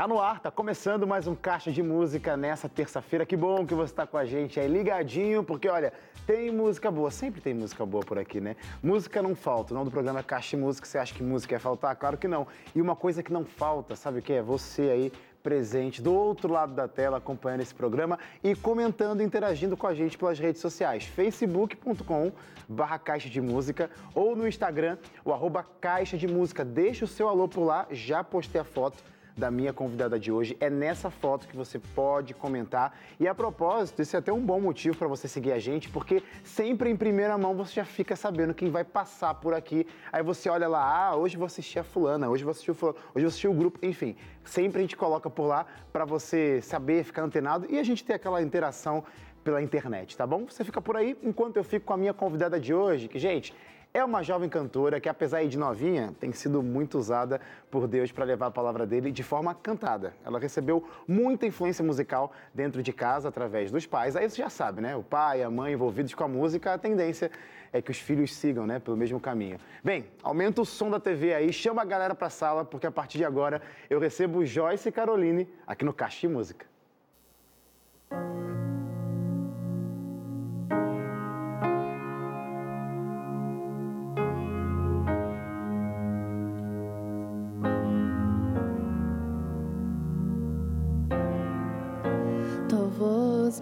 Tá no ar, tá começando mais um Caixa de Música nessa terça-feira. Que bom que você está com a gente aí ligadinho, porque olha, tem música boa, sempre tem música boa por aqui, né? Música não falta. O nome do programa é Caixa de Música. Você acha que música ia faltar? Claro que não. E uma coisa que não falta, sabe o que é? Você aí presente do outro lado da tela acompanhando esse programa e comentando, interagindo com a gente pelas redes sociais, facebook.com barra Caixa de Música ou no Instagram, o arroba Caixa de Música. Deixa o seu alô por lá, já postei a foto da minha convidada de hoje. É nessa foto que você pode comentar. E a propósito, isso é até um bom motivo para você seguir a gente, porque sempre em primeira mão você já fica sabendo quem vai passar por aqui. Aí você olha lá, ah, hoje vou assistir a fulana, hoje vou assistir o fulano, hoje vou assistir o grupo, enfim. Sempre a gente coloca por lá para você saber, ficar antenado e a gente ter aquela interação pela internet, tá bom? Você fica por aí enquanto eu fico com a minha convidada de hoje, que, gente, é uma jovem cantora que, apesar de novinha, tem sido muito usada por Deus para levar a palavra dele de forma cantada. Ela recebeu muita influência musical dentro de casa através dos pais. Aí você já sabe, né? O pai, a mãe envolvidos com a música, a tendência é que os filhos sigam, né, pelo mesmo caminho. Bem, aumenta o som da TV aí, chama a galera para a sala, porque a partir de agora eu recebo Joyce Caroline aqui no Caixa Música.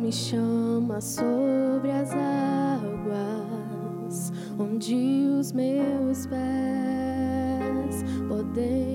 Me chama sobre as águas, onde os meus pés podem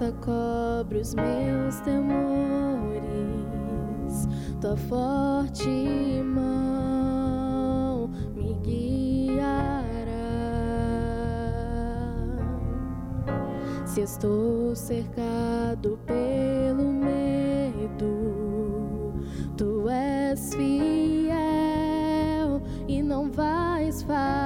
graça cobre os meus temores, tua forte mão me guiará. Se estou cercado pelo medo, tu és fiel e não vais falhar.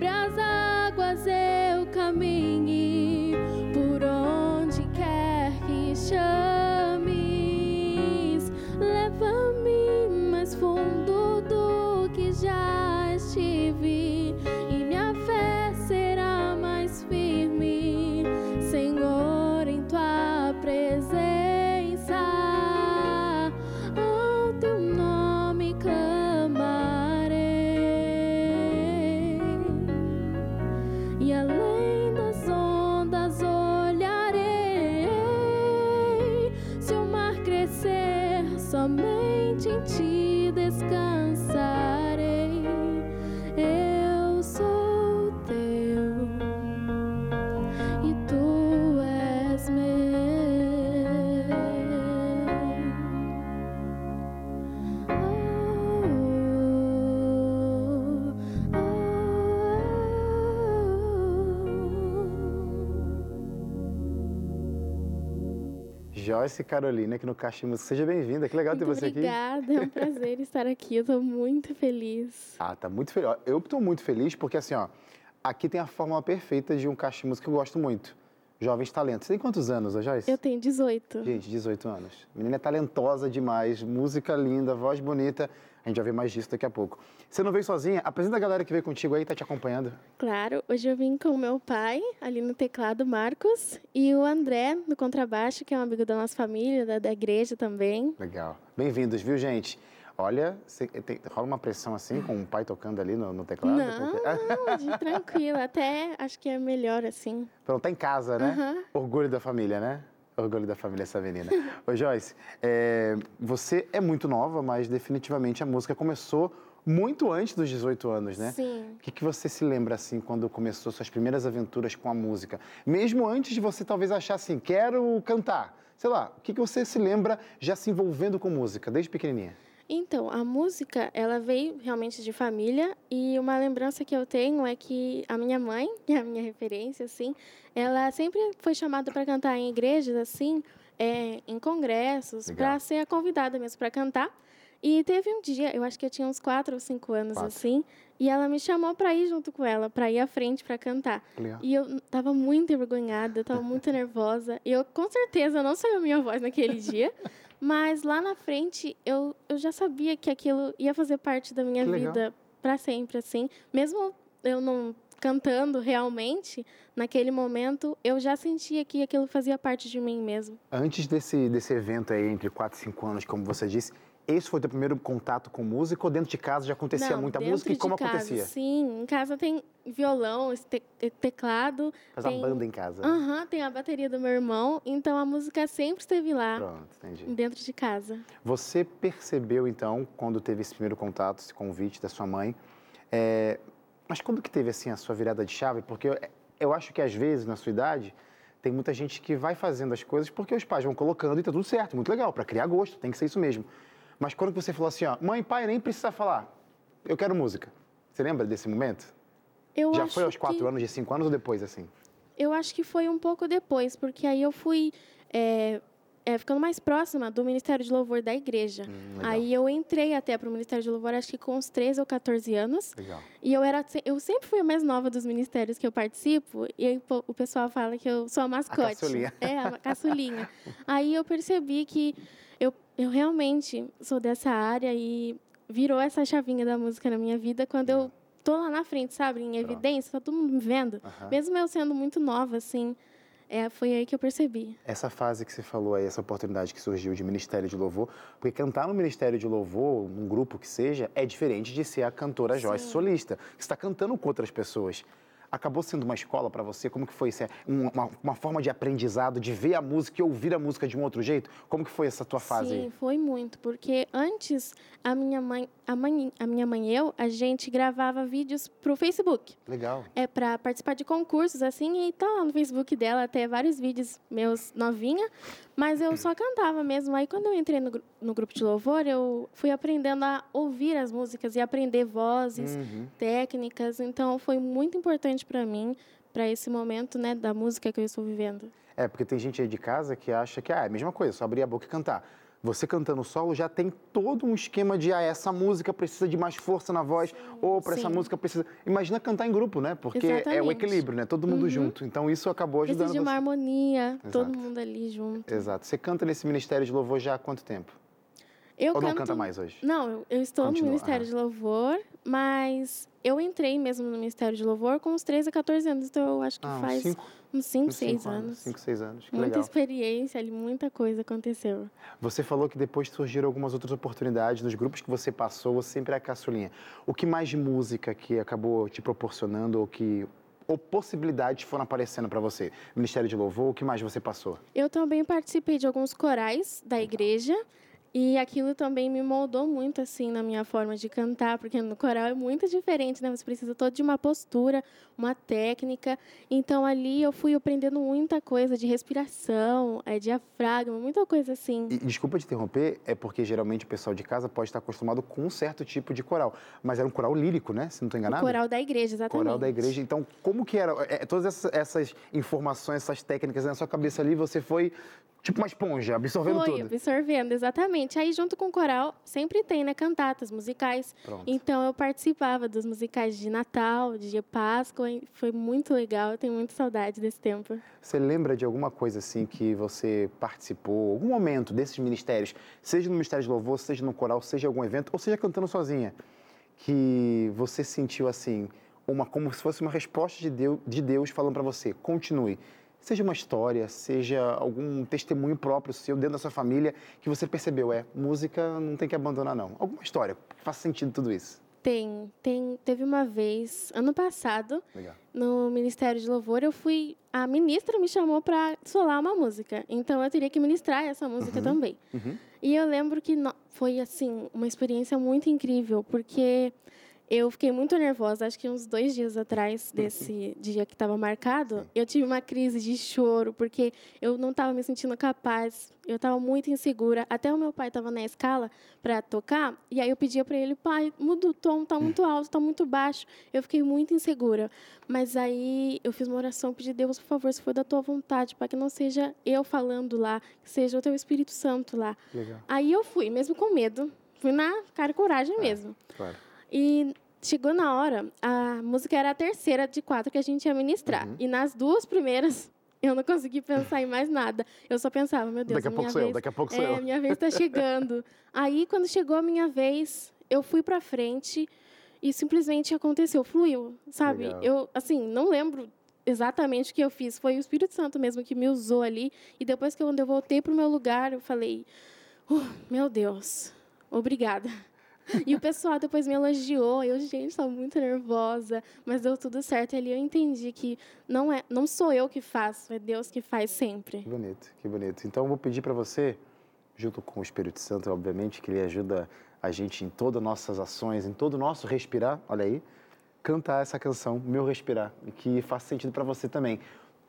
Sobre as águas eu caminhe, Joyce Carolina aqui no Caixa Música. Seja bem-vinda, que legal ter Muito você aqui. obrigada, é um prazer estar aqui. Eu tô muito feliz. Ah, tá muito feliz. Eu estou muito feliz porque, assim, ó, aqui tem a fórmula perfeita de um caixa música que eu gosto muito. Jovens talentos. Você tem quantos anos, Joyce? Eu tenho 18. Gente, 18 anos. Menina é talentosa demais, música linda, voz bonita. A gente vai ver mais disso daqui a pouco. Você não veio sozinha? Apresenta a galera que veio contigo aí, tá te acompanhando. Claro, hoje eu vim com o meu pai, ali no teclado, Marcos, e o André, no contrabaixo, que é um amigo da nossa família, da, da igreja também. Legal. Bem-vindos, viu, gente? Olha, cê- tem- rola uma pressão assim com o pai tocando ali no, no teclado? Não, Porque- não, tranquilo. Até acho que é melhor assim. Pronto, tá em casa, né? Aham. Orgulho da família, né? Orgulho da família essa menina. Ô, Joyce, é, você é muito nova, mas definitivamente a música começou muito antes dos 18 anos, né? Sim. O que, que você se lembra, assim, quando começou suas primeiras aventuras com a música? Mesmo antes de você talvez achar assim, quero cantar. Sei lá, o que, que você se lembra já se envolvendo com música, desde pequenininha? Então, a música, ela veio realmente de família e uma lembrança que eu tenho é que a minha mãe, que é a minha referência, assim, ela sempre foi chamada para cantar em igrejas, assim, é, em congressos, para ser a convidada mesmo para cantar. E teve um dia, eu acho que eu tinha uns quatro ou cinco anos, Quatro. assim, e ela me chamou para ir junto com ela, para ir à frente para cantar. Legal. E eu tava muito envergonhada, eu tava muito nervosa. E eu, com certeza, não saiu a minha voz naquele dia. Mas lá na frente, eu, eu já sabia que aquilo ia fazer parte da minha Que vida para sempre, assim. Mesmo eu não cantando realmente, naquele momento, eu já sentia que aquilo fazia parte de mim mesmo. Antes desse, desse evento aí, entre 4 e 5 anos, como você disse, esse foi o teu primeiro contato com música ou dentro de casa já acontecia Não, muita música e como casa, acontecia? Sim, em casa tem violão, te- teclado. Faz tem... a banda em casa. né? Aham, tem a bateria do meu irmão, então a música sempre esteve lá. Pronto, entendi. Dentro de casa. Você percebeu, então, quando teve esse primeiro contato, esse convite da sua mãe, é, mas quando que teve, assim, a sua virada de chave? Porque eu, eu acho que, às vezes, na sua idade, tem muita gente que vai fazendo as coisas porque os pais vão colocando e tá tudo certo, muito legal, para criar gosto, tem que ser isso mesmo. Mas quando você falou assim, ó, mãe, pai, nem precisa falar, eu quero música. Você lembra desse momento? Eu Já foi aos quatro que, anos, de cinco anos ou depois, assim? Eu acho que foi um pouco depois, porque aí eu fui é, é, ficando mais próxima do Ministério de Louvor da igreja. Hum, aí eu entrei até para o Ministério de Louvor, acho que com uns 13 ou 14 anos. Legal. E eu era eu sempre fui a mais nova dos ministérios que eu participo, e aí o pessoal fala que eu sou a mascote. caçulinha. É, a caçulinha. aí eu percebi que eu, eu realmente sou dessa área e virou essa chavinha da música na minha vida quando eu tô lá na frente, sabe, em evidência, tá todo mundo me vendo. Mesmo eu sendo muito nova, assim, é, foi aí que eu percebi. Essa fase que você falou aí, essa oportunidade que surgiu de Ministério de Louvor, porque cantar no Ministério de Louvor, num grupo que seja, é diferente de ser a cantora Joyce solista, que está cantando com outras pessoas. Acabou sendo uma escola para você? Como que foi isso? Uma, uma forma de aprendizado, de ver a música e ouvir a música de um outro jeito? Como que foi essa tua fase Sim, foi muito, porque antes a minha mãe, a, mãe, a minha mãe e eu, a gente gravava vídeos pro Facebook. Legal. É para participar de concursos assim e tá lá no Facebook dela até vários vídeos meus novinha, mas eu só cantava mesmo. Aí quando eu entrei no, no grupo de louvor, eu fui aprendendo a ouvir as músicas e aprender vozes, Uhum. técnicas, então foi muito importante para mim, para esse momento, né, da música que eu estou vivendo. É, porque tem gente aí de casa que acha que ah, é a mesma coisa, só abrir a boca e cantar. Você cantando solo já tem todo um esquema de ah, essa música precisa de mais força na voz, ou para essa sim. música precisa. Imagina cantar em grupo, né? Porque é o Exatamente. equilíbrio, né? Todo mundo Uhum. junto. Então isso acabou ajudando Precisa de uma você. harmonia, todo Exato. mundo ali junto. Exato. Você canta nesse Ministério de Louvor já há quanto tempo? Eu Ou não canto- canta mais hoje? Não, eu- eu estou Continua, no Ministério aham. de Louvor, mas eu entrei mesmo no Ministério de Louvor com uns 13 a 14 anos, então eu acho que Ah, faz cinco, uns 5, uns 6 cinco anos. 5, 6 anos. Que Muita legal. experiência ali, muita coisa aconteceu. Você falou que depois surgiram algumas outras oportunidades nos grupos que você passou, você sempre é a caçulinha. O que mais de música que acabou te proporcionando ou que ou possibilidades foram aparecendo para você? Ministério de Louvor, o que mais você passou? Eu também participei de alguns corais da igreja E aquilo também me moldou muito, assim, na minha forma de cantar, porque no coral é muito diferente, né? Você precisa todo de uma postura, uma técnica. Então, ali eu fui aprendendo muita coisa de respiração, é, diafragma, muita coisa assim. E, desculpa te interromper, é porque geralmente o pessoal de casa pode estar acostumado com um certo tipo de coral. Mas era um coral lírico, né? Se não estou enganado. O coral da igreja, exatamente. Coral da igreja. Então, como que era? É, todas essas, essas informações, essas técnicas na sua cabeça ali, você foi Tipo uma esponja, absorvendo Foi, tudo. absorvendo, exatamente. Aí, junto com o coral, sempre tem, né, cantatas, musicais. Pronto. Então, eu participava dos musicais de Natal, de Páscoa. Foi muito legal, eu tenho muita saudade desse tempo. Você lembra de alguma coisa, assim, que você participou, algum momento desses ministérios, seja no Ministério de Louvor, seja no coral, seja algum evento, ou seja cantando sozinha, que você sentiu, assim, uma como se fosse uma resposta de Deus, de Deus falando para você, continue Seja uma história, seja algum testemunho próprio seu, dentro da sua família, que você percebeu, é, música não tem que abandonar, não. Alguma história que faça sentido tudo isso. Tem, tem. Teve uma vez, ano passado, Legal. no Ministério de Louvor, eu fui. A ministra me chamou para solar uma música. Então eu teria que ministrar essa música uhum, também. Uhum. E eu lembro que foi, assim, uma experiência muito incrível, porque eu fiquei muito nervosa. Acho que uns dois dias atrás desse dia que estava marcado, eu tive uma crise de choro, porque eu não estava me sentindo capaz. Eu estava muito insegura. Até o meu pai estava na escala para tocar, e aí eu pedia para ele, pai, muda o tom, tá muito alto, tá muito baixo. Eu fiquei muito insegura. Mas aí eu fiz uma oração, pedi Deus, por favor, se for da tua vontade, para que não seja eu falando lá, que seja o teu Espírito Santo lá. Legal. Aí eu fui, mesmo com medo. Fui na cara e coragem é, mesmo. Claro. E chegou na hora, a música era a terceira de quatro que a gente ia ministrar. Uhum. E nas duas primeiras, eu não consegui pensar em mais nada. Eu só pensava, meu Deus, daqui a pouco sou vez, eu, daqui a pouco sou é, eu. minha vez está chegando. Aí, quando chegou a minha vez, eu fui para frente e simplesmente aconteceu, fluiu, sabe? Legal. Eu, assim, não lembro exatamente o que eu fiz. Foi o Espírito Santo mesmo que me usou ali. E depois que eu voltei para o meu lugar, eu falei, oh, meu Deus, obrigada. E o pessoal depois me elogiou. Eu, gente, estou muito nervosa, mas deu tudo certo. E ali eu entendi que não é, não sou eu que faço, é Deus que faz sempre. Que bonito, que bonito. Então eu vou pedir para você, junto com o Espírito Santo, obviamente, que ele ajuda a gente em todas as nossas ações, em todo o nosso respirar, olha aí, cantar essa canção, Meu Respirar, que faça sentido para você também.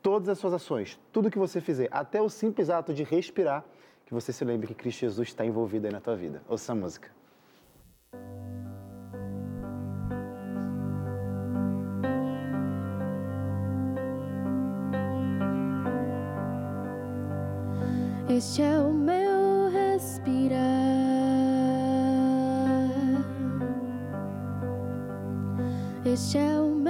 Todas as suas ações, tudo que você fizer, até o simples ato de respirar, que você se lembre que Cristo Jesus está envolvido aí na tua vida. Ouça a música. Este é o meu respirar. Este é o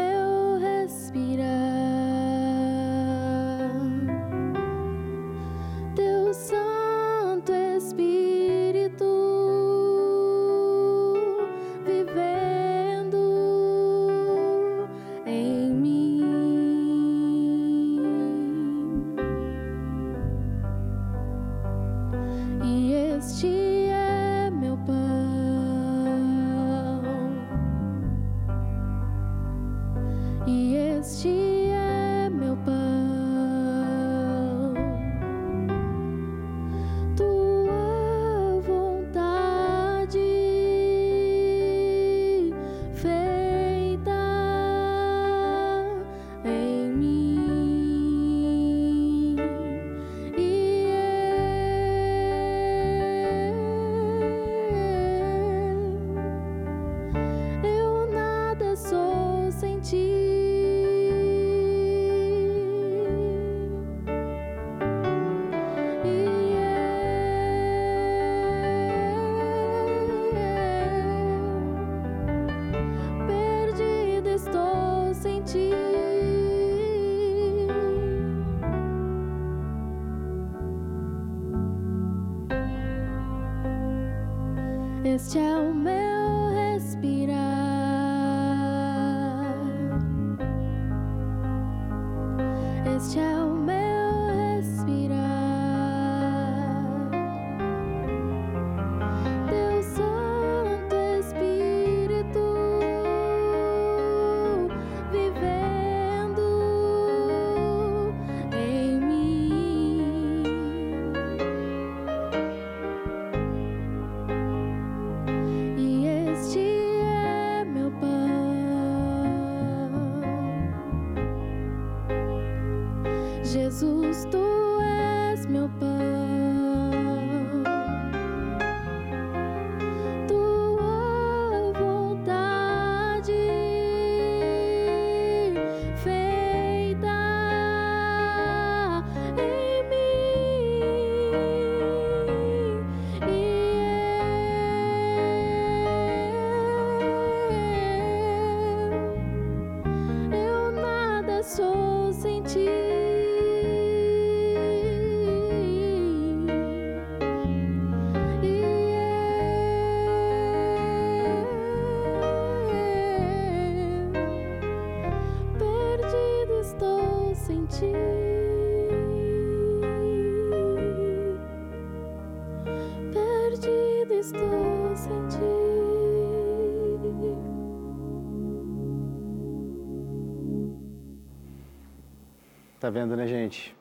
Tá vendo, né, gente?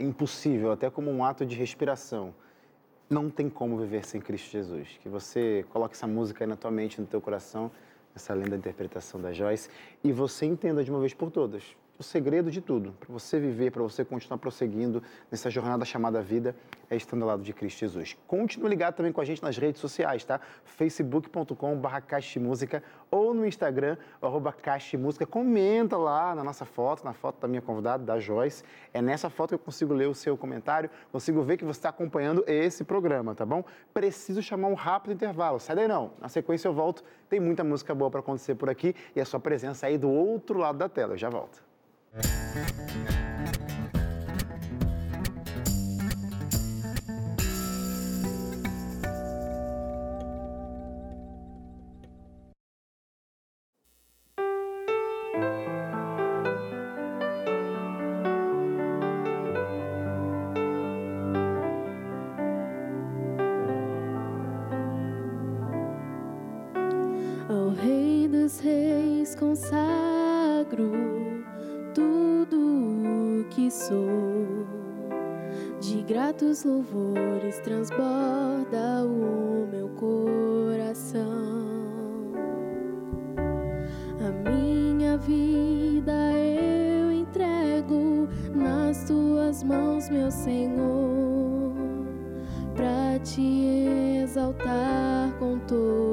Impossível, até como um ato de respiração. Não tem como viver sem Cristo Jesus. Que você coloque essa música aí na tua mente, no teu coração, essa linda interpretação da Joyce, e você entenda de uma vez por todas o segredo de tudo, para você viver, para você continuar prosseguindo nessa jornada chamada vida, é estando ao lado de Cristo Jesus. Continue ligado também com a gente nas redes sociais, tá? facebook.com.br Música ou no Instagram, arroba Música. Comenta lá na nossa foto, na foto da minha convidada, da Joyce. É nessa foto que eu consigo ler o seu comentário, consigo ver que você está acompanhando esse programa, tá bom? Preciso chamar um rápido intervalo. Sai daí não. Na sequência eu volto. Tem muita música boa para acontecer por aqui e a sua presença aí do outro lado da tela. Eu já volto. Ao Rei dos Reis consagro que sou. De gratos louvores transborda o meu coração. A minha vida eu entrego nas tuas mãos, meu Senhor, para te exaltar com todo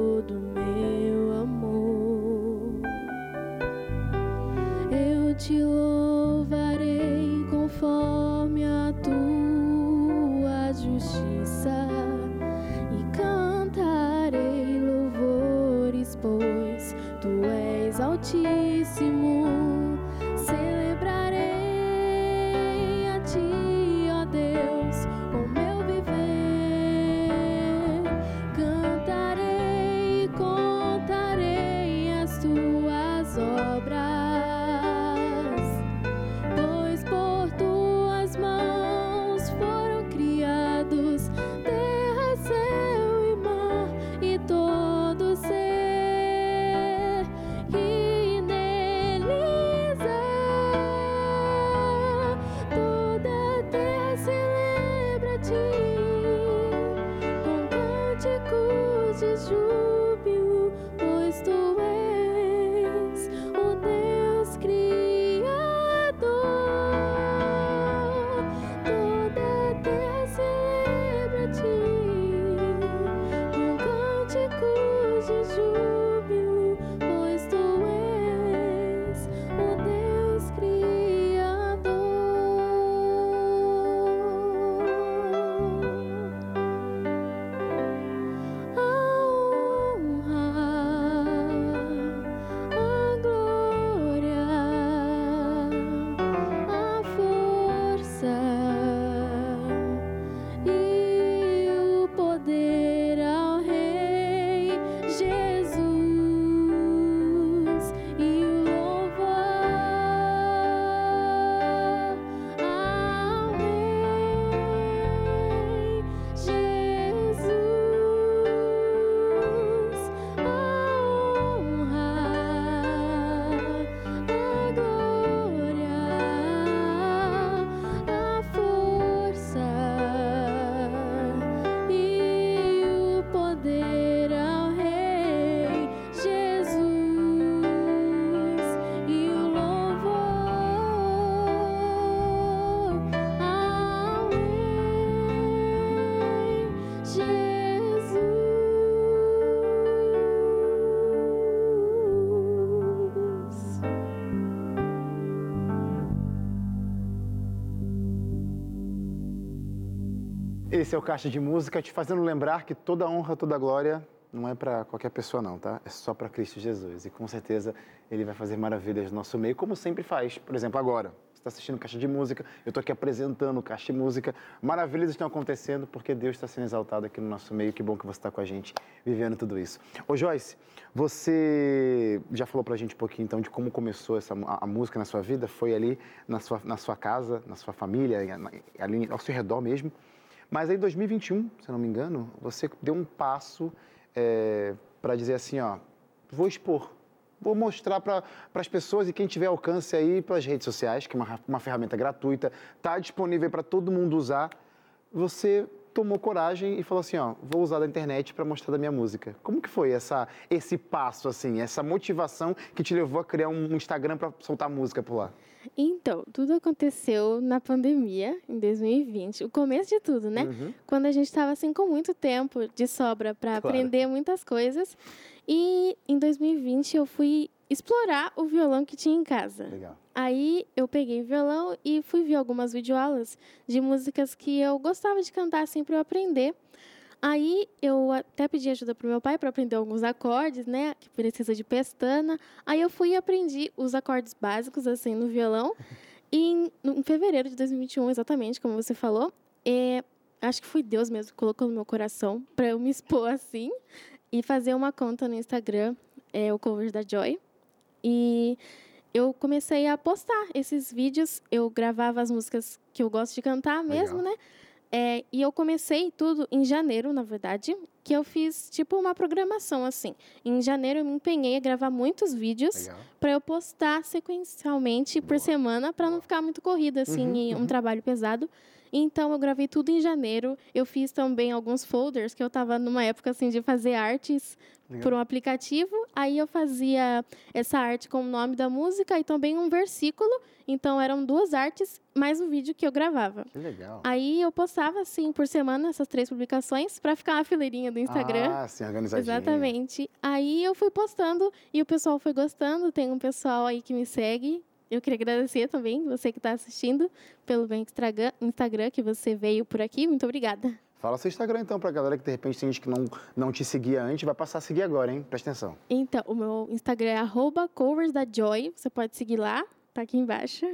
Esse é o Caixa de Música, te fazendo lembrar que toda honra, toda glória não é para qualquer pessoa não, tá? É só para Cristo Jesus. E com certeza ele vai fazer maravilhas no nosso meio, como sempre faz. Por exemplo, agora, você está assistindo Caixa de Música, eu estou aqui apresentando Caixa de Música. Maravilhas estão acontecendo porque Deus está sendo exaltado aqui no nosso meio. Que bom que você está com a gente vivendo tudo isso. Ô Joyce, você já falou para a gente um pouquinho então de como começou essa, a, a, música na sua vida? Foi ali na sua, na sua casa, na sua família, ali ao seu redor mesmo? Mas aí em 2021, se não me engano, você deu um passo é, para dizer assim, ó, vou expor, vou mostrar para as pessoas e quem tiver alcance aí pelas redes sociais, que é uma, uma ferramenta gratuita, está disponível para todo mundo usar. Você tomou coragem e falou assim, ó, vou usar da internet para mostrar da minha música. Como que foi essa, esse passo, assim, essa motivação que te levou a criar um Instagram para soltar música por lá? Então, tudo aconteceu na pandemia, em 2020. O começo de tudo, né? Uhum. Quando a gente estava assim com muito tempo de sobra para claro. aprender muitas coisas. E em 2020 eu fui explorar o violão que tinha em casa. Legal. Aí eu peguei violão e fui ver algumas videoaulas de músicas que eu gostava de cantar assim para eu aprender. Aí eu até pedi ajuda pro meu pai para aprender alguns acordes, né? Que precisa de pestana. Aí eu fui e aprendi os acordes básicos, assim, no violão. E em, em fevereiro de 2021, exatamente, como você falou, é, acho que foi Deus mesmo que colocou no meu coração para eu me expor assim e fazer uma conta no Instagram, é, o Covers da Joy. E eu comecei a postar esses vídeos. Eu gravava as músicas que eu gosto de cantar mesmo, Legal. né? É, e eu comecei tudo em janeiro, na verdade, que eu fiz tipo uma programação assim. Em janeiro eu me empenhei a gravar muitos vídeos para eu postar sequencialmente Boa. por semana para não ficar muito corrida assim, uhum, um uhum. trabalho pesado. Então eu gravei tudo em janeiro. Eu fiz também alguns folders que eu estava numa época assim de fazer artes Legal. por um aplicativo. Aí eu fazia essa arte com o nome da música e também um versículo. Então eram duas artes mais um vídeo que eu gravava. Que legal. Aí eu postava assim por semana essas três publicações para ficar uma fileirinha do Instagram. Ah, sim, organizadinho. Exatamente. Aí eu fui postando e o pessoal foi gostando. Tem um pessoal aí que me segue eu queria agradecer também você que está assistindo pelo meu Instagram, que você veio por aqui. Muito obrigada. Fala seu Instagram então para a galera que de repente tem gente que não, não te seguia antes, vai passar a seguir agora, hein? Presta atenção. Então, o meu Instagram é coversdajoy. Você pode seguir lá, tá aqui embaixo.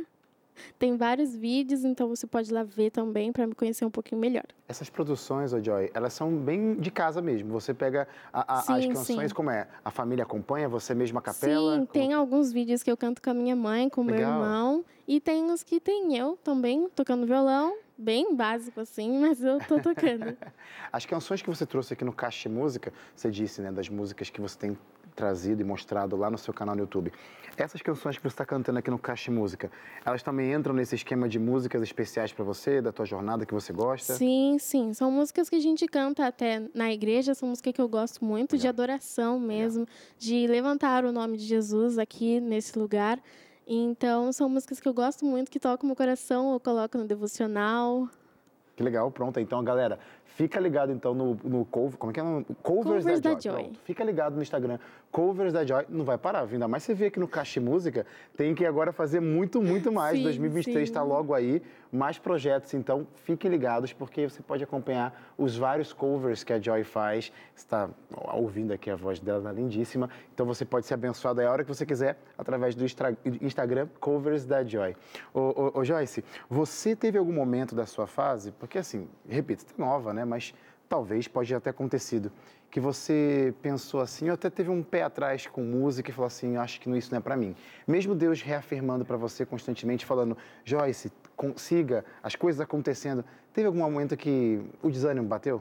Tem vários vídeos, então você pode ir lá ver também para me conhecer um pouquinho melhor. Essas produções, oh Joy, elas são bem de casa mesmo. Você pega a, a, sim, as canções, sim. como é? A família acompanha, você mesma a capela? Sim, como... tem alguns vídeos que eu canto com a minha mãe, com o meu irmão. E tem os que tem eu também, tocando violão. Bem básico assim, mas eu tô tocando. as canções que você trouxe aqui no Caixa Música, você disse, né, das músicas que você tem trazido e mostrado lá no seu canal no YouTube. Essas canções que você está cantando aqui no Caixa Música, elas também entram nesse esquema de músicas especiais para você, da tua jornada que você gosta? Sim, sim. São músicas que a gente canta até na igreja, são músicas que eu gosto muito, Legal. de adoração mesmo, Legal. de levantar o nome de Jesus aqui nesse lugar. Então, são músicas que eu gosto muito, que tocam meu coração, eu coloco no devocional. Que legal, pronto. Então, galera, fica ligado então no, no cover, como é que é? Covers, Covers da, da Joy. Joy. Fica ligado no Instagram. Covers da Joy. Não vai parar, ainda mais você vê aqui no Caixa Música, tem que agora fazer muito, muito mais. Sim, 2023 está logo aí, mais projetos. Então, fiquem ligados, porque você pode acompanhar os vários covers que a Joy faz. Você está ouvindo aqui a voz dela, tá lindíssima. Então, você pode ser abençoado aí a hora que você quiser, através do Instagram Covers da Joy. Ô, ô, ô Joyce, você teve algum momento da sua fase, porque assim, repito, você tá nova, né? Mas talvez pode até acontecido que você pensou assim, ou até teve um pé atrás com música e falou assim, acho que isso não é para mim. Mesmo Deus reafirmando para você constantemente, falando, Joyce, consiga, as coisas acontecendo, teve algum momento que o desânimo bateu?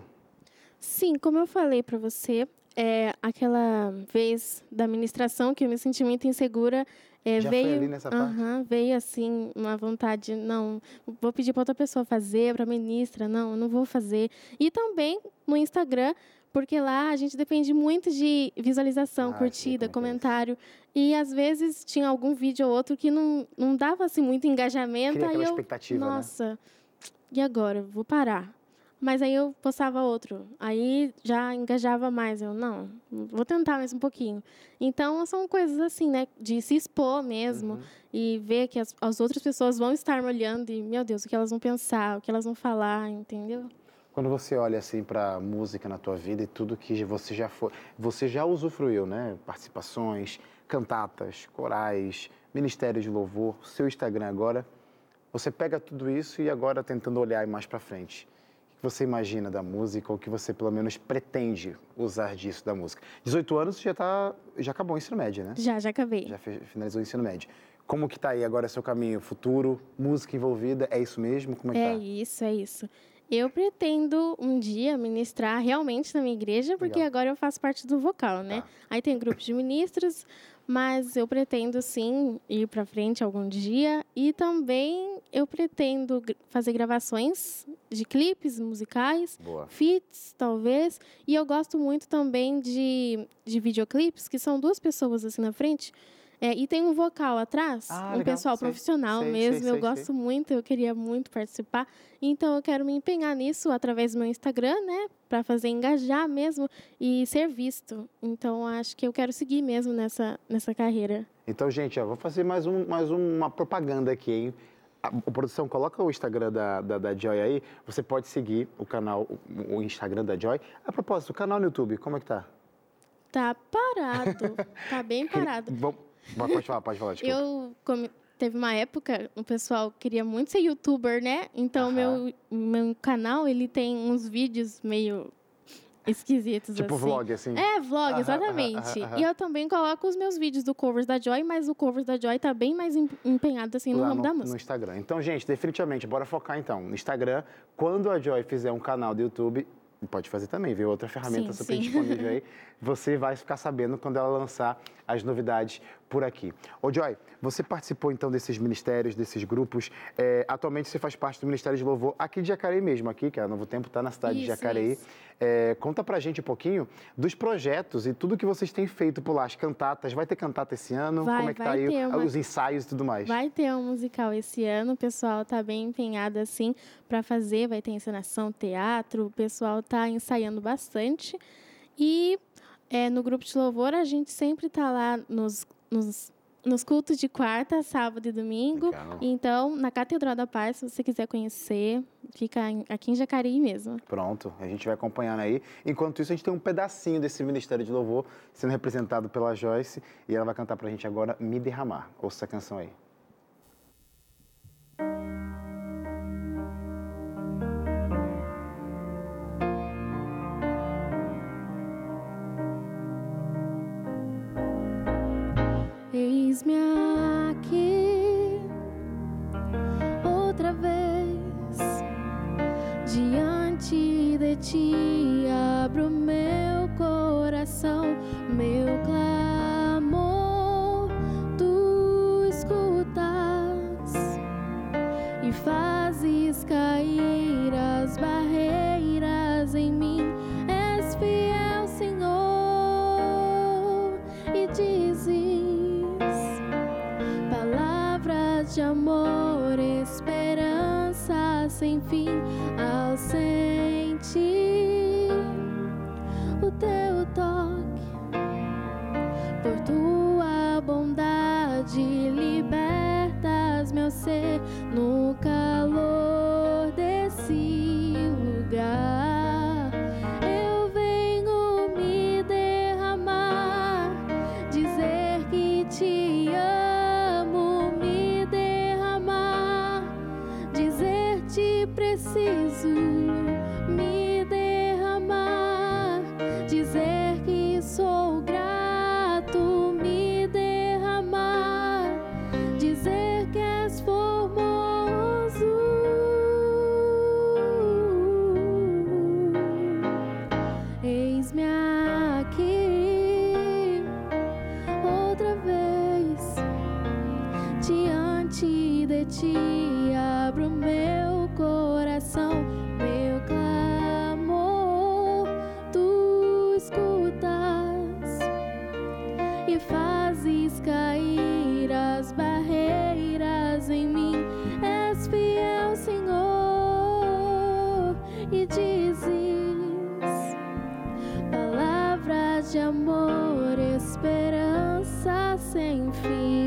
Sim, como eu falei para você, é, aquela vez da administração que eu me senti muito insegura, é, Já veio, foi ali nessa uh -huh, parte? veio assim uma vontade, não, vou pedir para outra pessoa fazer, para a ministra, não, não vou fazer. E também no Instagram, porque lá a gente depende muito de visualização, ah, curtida, é comentário. E às vezes tinha algum vídeo ou outro que não, não dava assim muito engajamento. Queria aí eu, expectativa, né? nossa, né? e agora? Vou parar. Mas aí eu postava outro. Aí já engajava mais. Eu, não, vou tentar mais um pouquinho. Então, são coisas assim, né? De se expor mesmo uhum. e ver que as, as outras pessoas vão estar me olhando e, meu Deus, o que elas vão pensar, o que elas vão falar, entendeu? Quando você olha assim para música na tua vida e tudo que você já foi, você já usufruiu, né? Participações, cantatas, corais, ministérios de louvor, seu Instagram agora. Você pega tudo isso e agora tentando olhar mais para frente. Você imagina da música ou que você pelo menos pretende usar disso da música? 18 anos já tá, já acabou o ensino médio, né? Já, já acabei. Já finalizou o ensino médio. Como que tá aí agora seu caminho futuro, música envolvida, é isso mesmo? Como é, é que tá? isso, é isso. Eu pretendo um dia ministrar realmente na minha igreja, porque Legal. agora eu faço parte do vocal, né? Tá. Aí tem grupo de ministros, mas eu pretendo sim ir para frente algum dia e também eu pretendo fazer gravações de clipes musicais, Boa. feats talvez, e eu gosto muito também de, de videoclipes que são duas pessoas assim na frente. É, e tem um vocal atrás, ah, um legal. pessoal sei, profissional sei, mesmo. Sei, eu gosto muito, eu queria muito participar. Então eu quero me empenhar nisso através do meu Instagram, né? Para fazer engajar mesmo e ser visto. Então acho que eu quero seguir mesmo nessa, nessa carreira. Então, gente, ó, vou fazer mais, um, mais uma propaganda aqui, hein? A, a produção, coloca o Instagram da, da, da, Joy aí. Você pode seguir o canal, o, o Instagram da Joy. A propósito, o canal no YouTube, como é que tá? Tá parado. tá bem parado. Bom, Pode falar, pode falar, desculpa. Eu come... teve uma época, o pessoal queria muito ser youtuber, né? Então, meu, meu canal, ele tem uns vídeos meio esquisitos, tipo assim. vlog, assim? É, vlog, exatamente. E eu também coloco os meus vídeos do covers da Joy, mas o covers da Joy tá bem mais empenhado, assim, no Lá ramo no, da música. no Instagram. Então, gente, definitivamente, bora focar, então. No Instagram, quando a Joy fizer um canal do YouTube, pode fazer também, viu? Outra ferramenta sim, super sim. disponível aí. Você vai ficar sabendo quando ela lançar as novidades por aqui. Ô Joy, você participou então desses ministérios, desses grupos. É, atualmente você faz parte do Ministério de Louvor aqui de Jacareí mesmo, aqui, que é a Novo Tempo está na cidade isso, de Jacareí. É, conta pra gente um pouquinho dos projetos e tudo que vocês têm feito por lá, as cantatas. Vai ter cantata esse ano? Vai, Como é que tá aí uma... os ensaios e tudo mais? Vai ter um musical esse ano, o pessoal tá bem empenhado assim para fazer, vai ter encenação, teatro, o pessoal tá ensaiando bastante. E é, no grupo de louvor a gente sempre tá lá nos, nos nos cultos de quarta, sábado e domingo. Legal. Então, na Catedral da Paz, se você quiser conhecer, fica aqui em Jacareí mesmo. Pronto, a gente vai acompanhando aí. Enquanto isso, a gente tem um pedacinho desse Ministério de Louvor sendo representado pela Joyce e ela vai cantar pra gente agora Me Derramar. Ouça essa canção aí. Eis-me aqui outra vez diante de ti. Abro meu coração, meu clamor. E dizes palavras de amor, esperança sem fim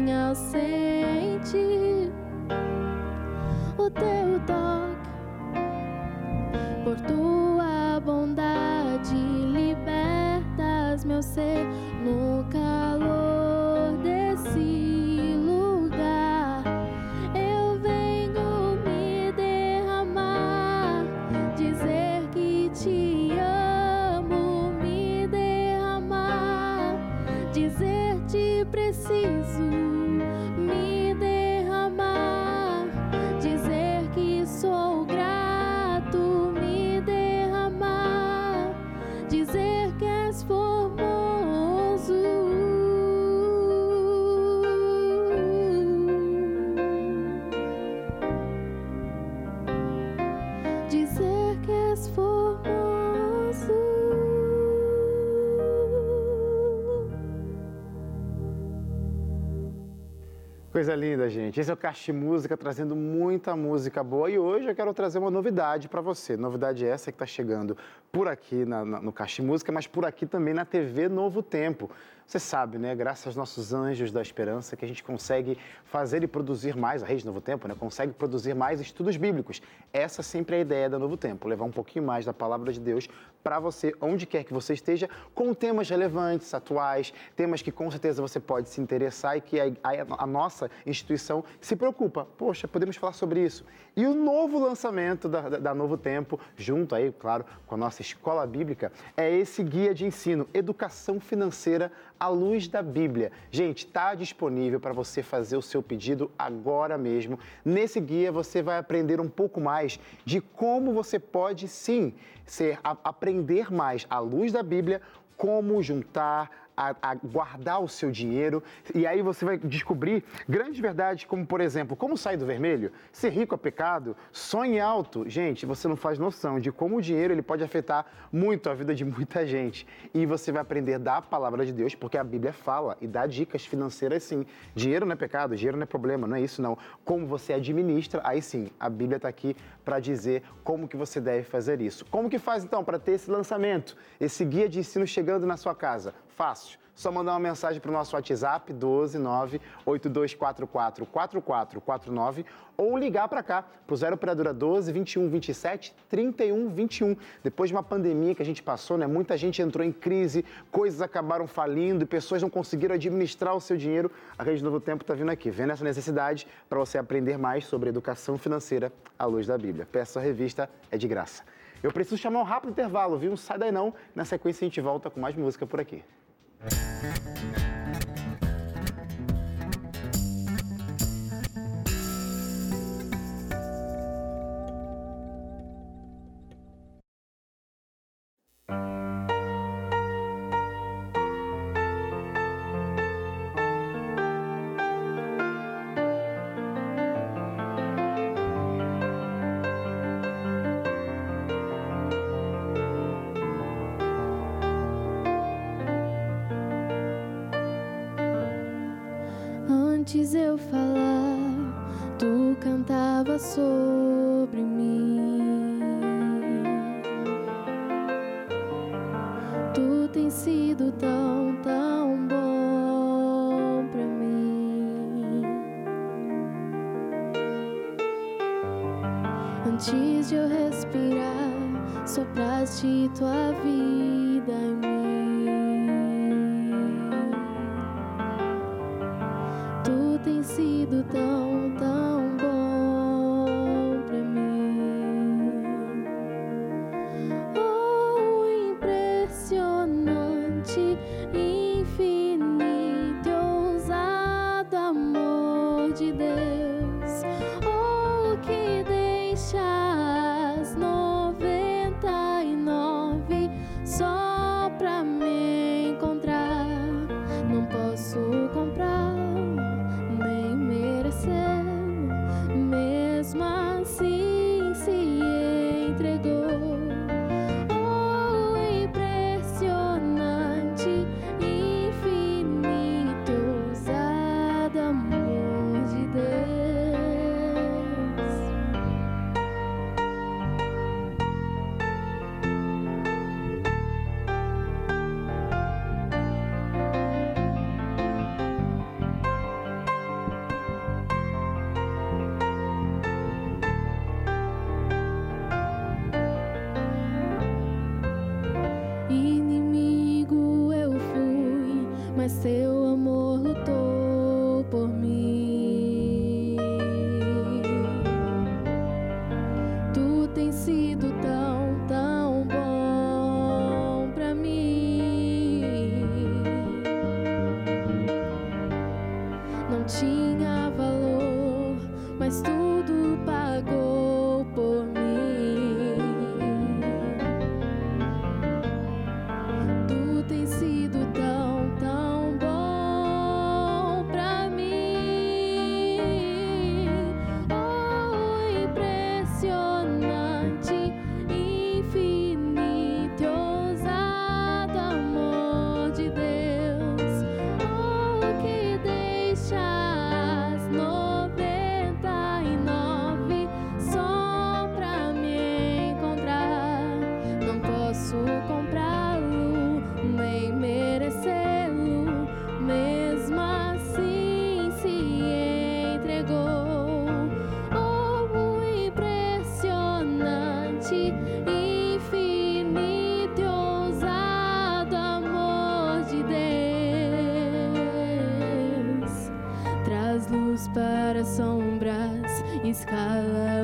Coisa linda, gente. Esse é o Caixa Música, trazendo muita música boa. E hoje eu quero trazer uma novidade para você. Novidade essa que está chegando por aqui na, na, no Caixa Música, mas por aqui também na TV Novo Tempo. Você sabe, né? Graças aos nossos anjos da esperança que a gente consegue fazer e produzir mais, a Rede Novo Tempo, né? Consegue produzir mais estudos bíblicos. Essa sempre é a ideia da Novo Tempo, levar um pouquinho mais da palavra de Deus para você, onde quer que você esteja, com temas relevantes, atuais, temas que com certeza você pode se interessar e que a, a, a nossa instituição se preocupa. Poxa, podemos falar sobre isso. E o novo lançamento da, da, da Novo Tempo, junto aí, claro, com a nossa escola bíblica, é esse guia de ensino, Educação Financeira à luz da Bíblia. Gente, está disponível para você fazer o seu pedido agora mesmo. Nesse guia você vai aprender um pouco mais de como você pode sim ser a, aprender mais à luz da Bíblia como juntar a, a, guardar o seu dinheiro e aí você vai descobrir grandes verdades, como por exemplo, como sair do vermelho, ser rico é pecado, sonhe alto. Gente, você não faz noção de como o dinheiro ele pode afetar muito a vida de muita gente. E você vai aprender da palavra de Deus, porque a Bíblia fala e dá dicas financeiras sim. Dinheiro não é pecado, dinheiro não é problema, não é isso não. Como você administra, aí sim, a Bíblia está aqui para dizer como que você deve fazer isso. Como que faz então para ter esse lançamento, esse guia de ensino chegando na sua casa? Fácil. Só mandar uma mensagem para o nosso WhatsApp 129 8244 4449 ou ligar para cá para o 0 operadora 12 21 27 31 21. Depois de uma pandemia que a gente passou, né, muita gente entrou em crise, coisas acabaram falindo e pessoas não conseguiram administrar o seu dinheiro. A Rede Novo Tempo está vindo aqui, vendo essa necessidade para você aprender mais sobre educação financeira à luz da Bíblia. Peça a revista, é de graça. Eu preciso chamar um rápido intervalo, viu? Não sai daí não. Na sequência a gente volta com mais música por aqui. Thank you. Antes eu falar, tu cantava sobre mim. Tu tens sido tão, tão bom pra mim. Antes de eu respirar, sopraste tua vida sombras, escala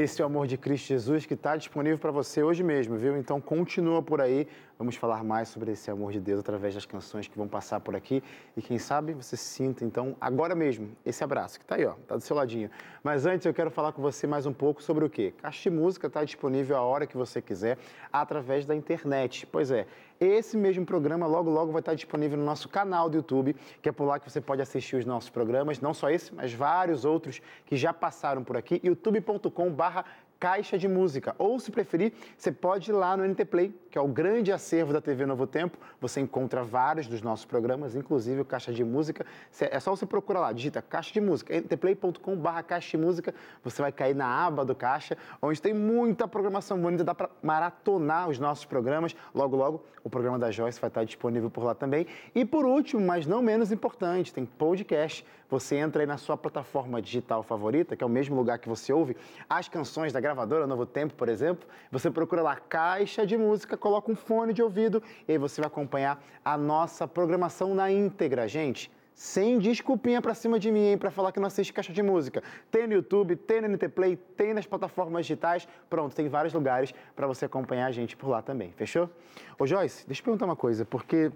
Esse é o amor de Cristo Jesus que está disponível para você hoje mesmo, viu? Então continua por aí. Vamos falar mais sobre esse amor de Deus através das canções que vão passar por aqui. E quem sabe você sinta, então, agora mesmo, esse abraço que está aí, ó, tá do seu ladinho. Mas antes eu quero falar com você mais um pouco sobre o quê? Caixa de Música está disponível a hora que você quiser, através da internet. Pois é, esse mesmo programa logo, logo vai estar disponível no nosso canal do YouTube, que é por lá que você pode assistir os nossos programas, não só esse, mas vários outros que já passaram por aqui, youtube.com barra Caixa de Música. Ou, se preferir, você pode ir lá no NT Play, que é o grande acervo da TV Novo Tempo. Você encontra vários dos nossos programas, inclusive o Caixa de Música. É só você procurar lá, digita Caixa de Música, ntplay.com barra Caixa de Música. Você vai cair na aba do Caixa, onde tem muita programação bonita, dá para maratonar os nossos programas. Logo, logo, o programa da Joyce vai estar disponível por lá também. E por último, mas não menos importante, tem podcast. Você entra aí na sua plataforma digital favorita, que é o mesmo lugar que você ouve as canções da gravadora Novo Tempo, por exemplo. Você procura lá Caixa de Música, coloca um fone de ouvido e aí você vai acompanhar a nossa programação na íntegra, gente. Sem desculpinha pra cima de mim, hein, pra falar que não assiste caixa de música. Tem no YouTube, tem no NT Play, tem nas plataformas digitais. Pronto, tem vários lugares pra você acompanhar a gente por lá também, fechou? Ô Joyce, deixa eu perguntar uma coisa, porque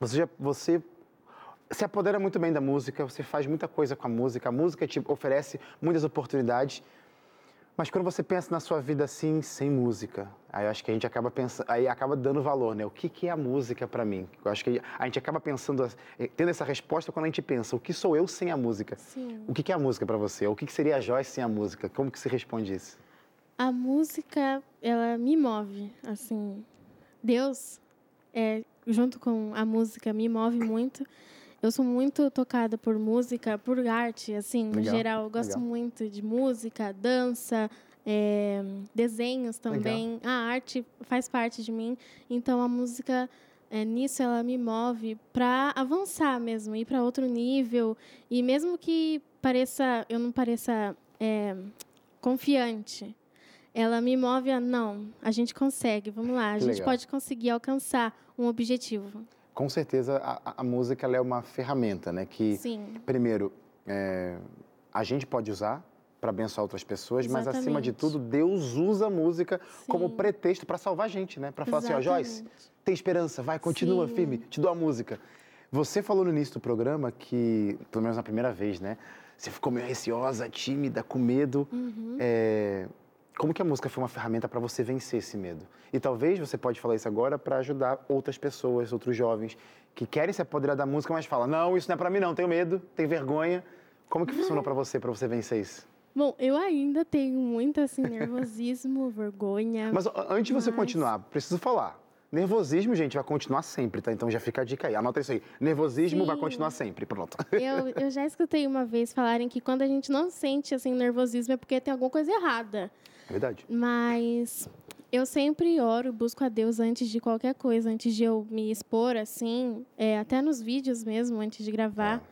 você já você se apodera muito bem da música, você faz muita coisa com a música, a música te oferece muitas oportunidades. Mas quando você pensa na sua vida assim, sem música, aí eu acho que a gente acaba pensando, aí acaba dando valor, né? O que, que é a música para mim? Eu acho que a gente acaba pensando, eh, tendo essa resposta quando a gente pensa, o que sou eu sem a música? Sim. O que, que é a música para você? O que, que seria a Joyce sem a música? Como que se responde isso? A música, ela me move, assim. Deus, é, junto com a música, me move muito. Eu sou muito tocada por música, por arte, assim, no Legal, geral. Eu gosto legal. muito de música, dança, é, desenhos também. A arte faz parte de mim. Então, a música, é, nisso, ela me move para avançar mesmo, ir para outro nível. E mesmo que pareça, eu não pareça é, confiante, ela me move a não, a gente consegue, vamos lá, a Que gente legal. pode conseguir alcançar um objetivo. Com certeza, a, a- música é uma ferramenta, né? Que, Sim, primeiro, é, a gente pode usar para abençoar outras pessoas, mas acima de Exatamente. tudo, Deus usa a música como Sim. pretexto para salvar a gente, né? Para falar assim, ó, Joyce, Exatamente. tem esperança, vai, continua Sim. firme, te dou a música. Você falou no início do programa que, pelo menos na primeira vez, né? Você ficou meio receosa, tímida, com medo. Uhum. É, Como que a música foi uma ferramenta para você vencer esse medo? E talvez você pode falar isso agora para ajudar outras pessoas, outros jovens que querem se apoderar da música, mas falam: "Não, isso não é para mim não, tenho medo, tenho vergonha". Como que funcionou para você, para você vencer isso? Bom, eu ainda tenho muito assim nervosismo, vergonha. Mas antes de você Mas- continuar, preciso falar. Nervosismo, gente, vai continuar sempre, tá? Então já fica a dica aí. Anota isso aí. Nervosismo vai Sim. continuar sempre. Pronto. Eu, eu já escutei uma vez falarem que quando a gente não sente assim nervosismo é porque tem alguma coisa errada. É verdade. Mas eu sempre oro, busco a Deus antes de qualquer coisa, antes de eu me expor assim, é, até nos vídeos mesmo, antes de gravar.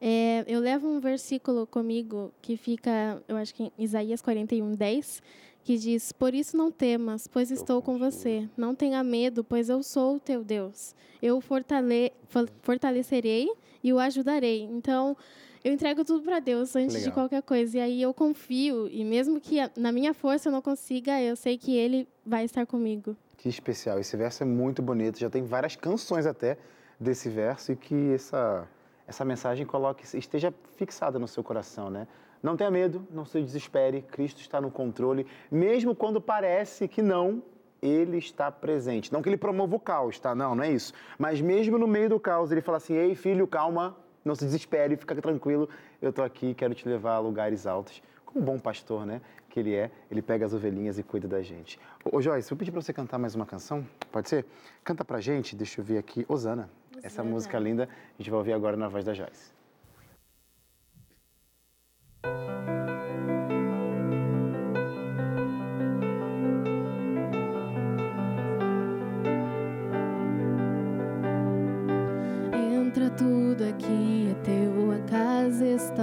É, eu levo um versículo comigo que fica, eu acho que em Isaías 41, 10, que diz: Por isso não temas, pois estou com você. Não tenha medo, pois eu sou o teu Deus. Eu o fortale for- fortalecerei e o ajudarei. Então, eu entrego tudo para Deus antes de legal. qualquer coisa. E aí eu confio, e mesmo que na minha força eu não consiga, eu sei que Ele vai estar comigo. Que especial. Esse verso é muito bonito. Já tem várias canções até desse verso e que essa, essa mensagem coloque, esteja fixada no seu coração, né? Não tenha medo, não se desespere. Cristo está no controle. Mesmo quando parece que não, Ele está presente. Não que Ele promova o caos, tá? Não, não é isso. Mas mesmo no meio do caos, Ele fala assim, Ei, filho, calma, não se desespere, fica tranquilo. Eu estou aqui, quero te levar a lugares altos. Como um bom pastor, né? Que ele é, ele pega as ovelhinhas e cuida da gente. Ô, ô Joyce, vou pedir para você cantar mais uma canção, pode ser? Canta pra gente, deixa eu ver aqui, Osana. Essa música linda, a gente vai ouvir agora na voz da Joyce.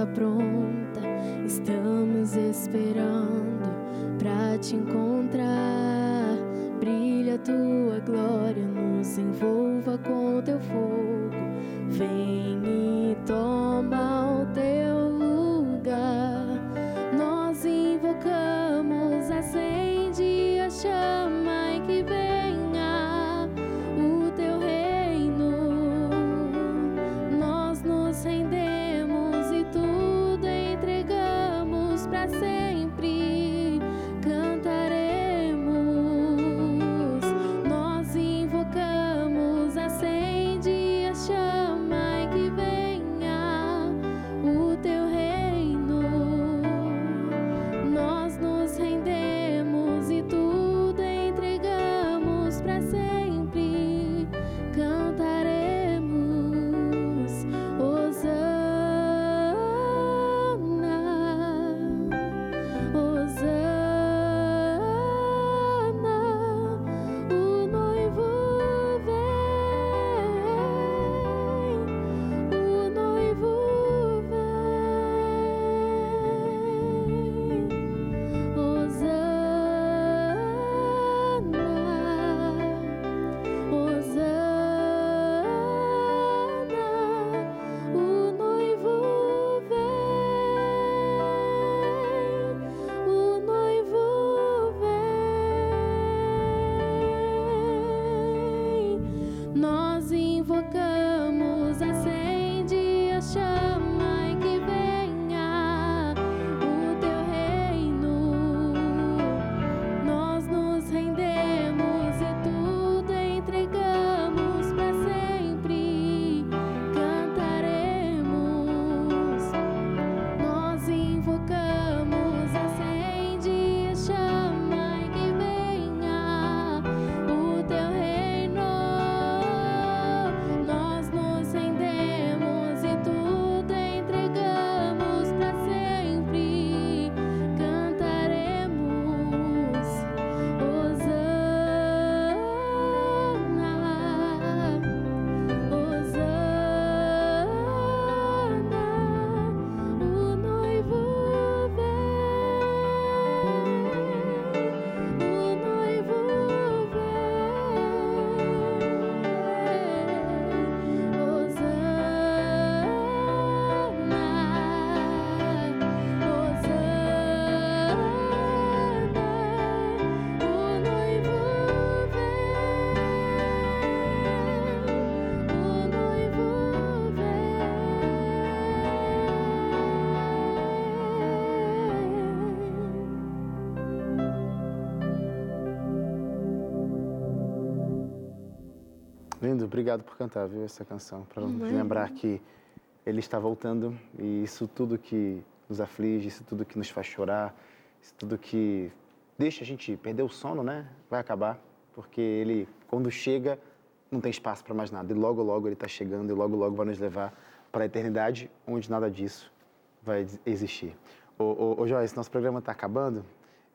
Está pronta. Estamos esperando pra te encontrar. Brilha tua glória, nos envolva com teu fogo. Lindo, obrigado por cantar, viu, essa canção, para lembrar que Ele está voltando e isso tudo que nos aflige, isso tudo que nos faz chorar, isso tudo que deixa a gente perder o sono, né? Vai acabar, porque Ele, quando chega, não tem espaço para mais nada. E logo, logo Ele está chegando e logo, logo vai nos levar para a eternidade, onde nada disso vai existir. Ô, ô, ô Joyce, nosso programa está acabando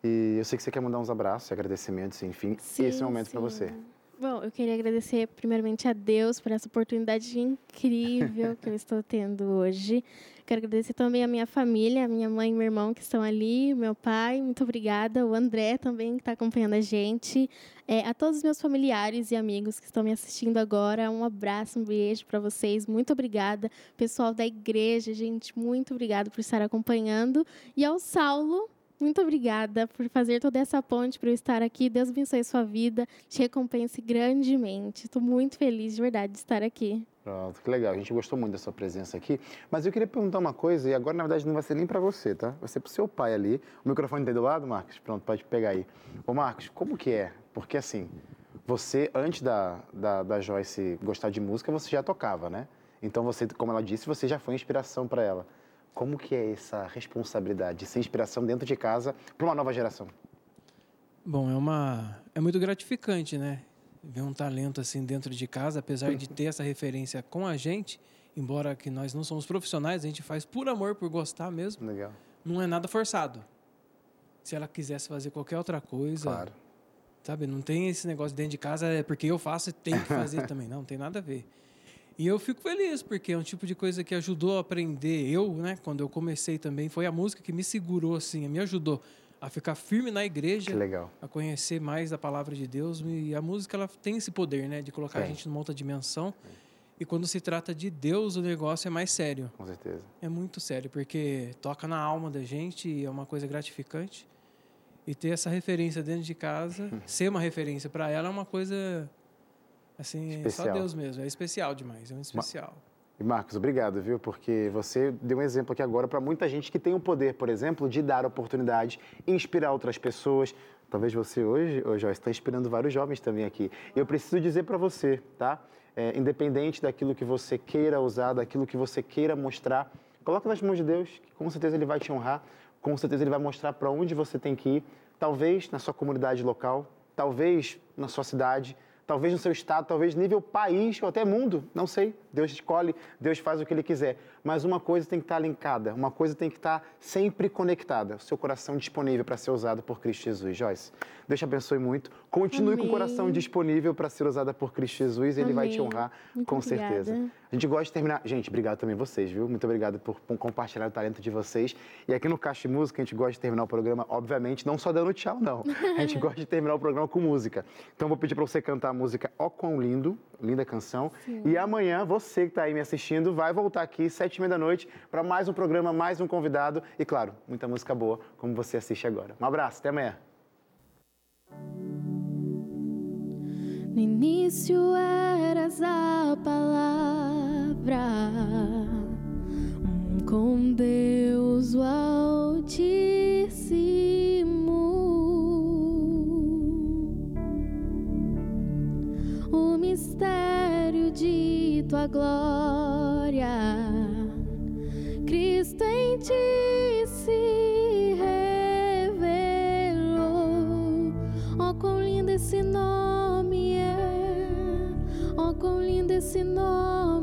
e eu sei que você quer mandar uns abraços, agradecimentos, enfim. Sim, esse é o momento para você. Bom, eu queria agradecer primeiramente a Deus por essa oportunidade incrível que eu estou tendo hoje. Quero agradecer também a minha família, a minha mãe e meu irmão que estão ali, meu pai, muito obrigada. O André também que está acompanhando a gente. É, a todos os meus familiares e amigos que estão me assistindo agora, um abraço, um beijo para vocês. Muito obrigada. Pessoal da igreja, gente, muito obrigada por estar acompanhando. E ao Saulo, muito obrigada por fazer toda essa ponte para eu estar aqui. Deus abençoe sua vida, te recompense grandemente. Estou muito feliz de verdade de estar aqui. Pronto, que legal. A gente gostou muito da sua presença aqui. Mas eu queria perguntar uma coisa, e agora na verdade não vai ser nem para você, tá? Vai ser para o seu pai ali. O microfone está do lado, Marcos? Pronto, pode pegar aí. Ô Marcos, como que é? Porque assim, você, antes da, da, da Joyce gostar de música, você já tocava, né? Então você, como ela disse, você já foi inspiração para ela. Como que é essa responsabilidade de ser inspiração dentro de casa para uma nova geração? Bom, é uma é muito gratificante, né? Ver um talento assim dentro de casa, apesar de ter essa referência com a gente, embora que nós não somos profissionais, a gente faz por amor, por gostar mesmo. Legal. Não é nada forçado. Se ela quisesse fazer qualquer outra coisa, claro. sabe, não tem esse negócio dentro de casa é porque eu faço e tem que fazer também, não, não tem nada a ver. E eu fico feliz, porque é um tipo de coisa que ajudou a aprender. Eu, né, quando eu comecei também, foi a música que me segurou, assim, me ajudou a ficar firme na igreja, a conhecer mais a palavra de Deus. E a música, ela tem esse poder, né, de colocar Sim. a gente numa outra dimensão. Sim. E quando se trata de Deus, o negócio é mais sério. Com certeza. É muito sério, porque toca na alma da gente e é uma coisa gratificante. E ter essa referência dentro de casa, ser uma referência para ela é uma coisa Assim, especial. só Deus mesmo. É especial demais, é um especial. E Marcos, obrigado, viu? Porque você deu um exemplo aqui agora para muita gente que tem o poder, por exemplo, de dar oportunidade, inspirar outras pessoas. Talvez você hoje, hoje Joyce, está inspirando vários jovens também aqui. Eu preciso dizer para você, tá? É, independente daquilo que você queira usar, daquilo que você queira mostrar, coloca nas mãos de Deus, que com certeza Ele vai te honrar, com certeza Ele vai mostrar para onde você tem que ir. Talvez na sua comunidade local, talvez na sua cidade, talvez no seu estado, talvez nível país ou até mundo, não sei. Deus escolhe, Deus faz o que Ele quiser. Mas uma coisa tem que estar linkada, uma coisa tem que estar sempre conectada, o seu coração disponível para ser usado por Cristo Jesus. Joyce, Deus te abençoe muito. Continue Amém. com o coração disponível para ser usada por Cristo Jesus, Ele Amém. vai te honrar muito com obrigada. certeza. A gente gosta de terminar. Gente, obrigado também vocês, viu? Muito obrigado por, compartilhar o talento de vocês. E aqui no Caixa de Música, a gente gosta de terminar o programa, obviamente, não só dando tchau, não. A gente gosta de terminar o programa com música. Então, vou pedir para você cantar a música Ó Quão Lindo, linda canção. Sim. E amanhã, você que está aí me assistindo, vai voltar aqui, sete e meia da noite, para mais um programa, mais um convidado. E, claro, muita música boa, como você assiste agora. Um abraço, até amanhã. No início eras a palavra, um com Deus o Altíssimo. O mistério de tua glória, Cristo em ti se revelou. Oh, quão lindo esse nome! esse nome.